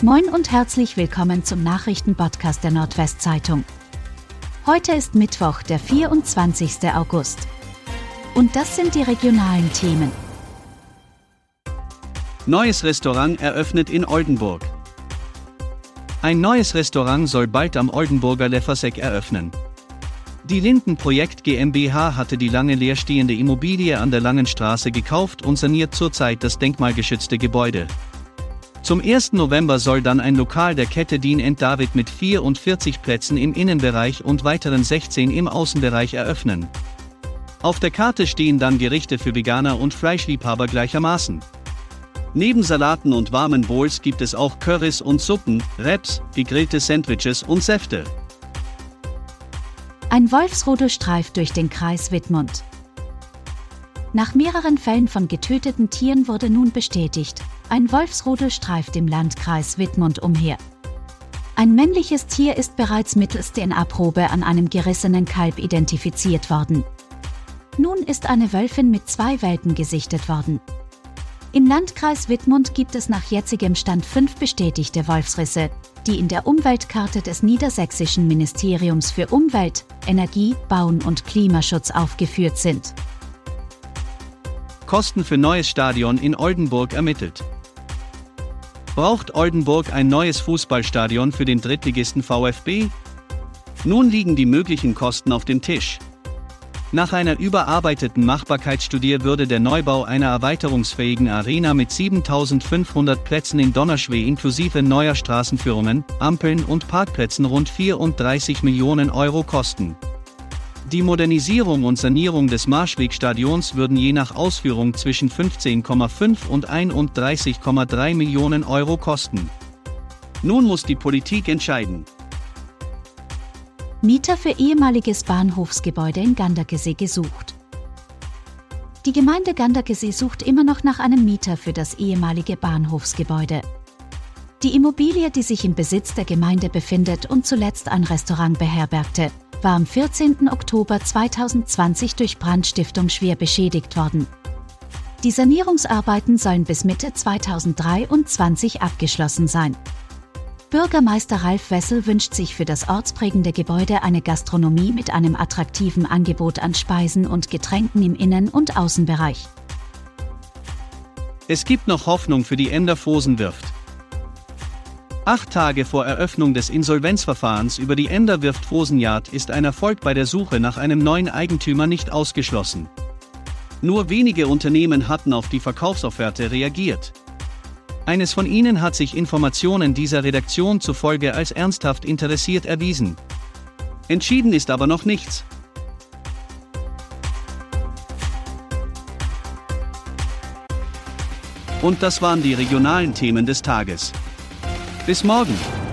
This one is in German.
Moin und herzlich willkommen zum Nachrichtenpodcast der Nordwestzeitung. Heute ist Mittwoch, der 24. August. Und das sind die regionalen Themen. Neues Restaurant eröffnet in Oldenburg. Ein neues Restaurant soll bald am Oldenburger Leffersek eröffnen. Die Linden Projekt GmbH hatte die lange leerstehende Immobilie an der Langen Straße gekauft und saniert zurzeit das denkmalgeschützte Gebäude. Zum 1. November soll dann ein Lokal der Kette Dean David mit 44 Plätzen im Innenbereich und weiteren 16 im Außenbereich eröffnen. Auf der Karte stehen dann Gerichte für Veganer und Fleischliebhaber gleichermaßen. Neben Salaten und warmen Bowls gibt es auch Currys und Suppen, Wraps, gegrillte Sandwiches und Säfte. Ein Wolfsrudel streift durch den Kreis Wittmund. Nach mehreren Fällen von getöteten Tieren wurde nun bestätigt, ein Wolfsrudel streift im Landkreis Wittmund umher. Ein männliches Tier ist bereits mittels DNA-Probe an einem gerissenen Kalb identifiziert worden. Nun ist eine Wölfin mit zwei Welpen gesichtet worden. Im Landkreis Wittmund gibt es nach jetzigem Stand fünf bestätigte Wolfsrisse, die in der Umweltkarte des Niedersächsischen Ministeriums für Umwelt, Energie, Bauen und Klimaschutz aufgeführt sind. Kosten für neues Stadion in Oldenburg ermittelt. Braucht Oldenburg ein neues Fußballstadion für den Drittligisten VfB? Nun liegen die möglichen Kosten auf dem Tisch. Nach einer überarbeiteten Machbarkeitsstudie würde der Neubau einer erweiterungsfähigen Arena mit 7500 Plätzen in Donnerschwee inklusive neuer Straßenführungen, Ampeln und Parkplätzen rund 34 Millionen Euro kosten. Die Modernisierung und Sanierung des Marschwegstadions würden je nach Ausführung zwischen 15,5 und 31,3 Millionen Euro kosten. Nun muss die Politik entscheiden. Mieter für ehemaliges Bahnhofsgebäude in Ganderkesee gesucht. Die Gemeinde Ganderkesee sucht immer noch nach einem Mieter für das ehemalige Bahnhofsgebäude. Die Immobilie, die sich im Besitz der Gemeinde befindet und zuletzt ein Restaurant beherbergte, war am 14. Oktober 2020 durch Brandstiftung schwer beschädigt worden. Die Sanierungsarbeiten sollen bis Mitte 2023 abgeschlossen sein. Bürgermeister Ralf Wessel wünscht sich für das ortsprägende Gebäude eine Gastronomie mit einem attraktiven Angebot an Speisen und Getränken im Innen- und Außenbereich. Es gibt noch Hoffnung für die Enderfosen Wirft. Acht Tage vor Eröffnung des Insolvenzverfahrens über die Ender Wirft Fosenjagd ist ein Erfolg bei der Suche nach einem neuen Eigentümer nicht ausgeschlossen. Nur wenige Unternehmen hatten auf die Verkaufsofferte reagiert. Eines von ihnen hat sich Informationen dieser Redaktion zufolge als ernsthaft interessiert erwiesen. Entschieden ist aber noch nichts. Und das waren die regionalen Themen des Tages. Bis morgen!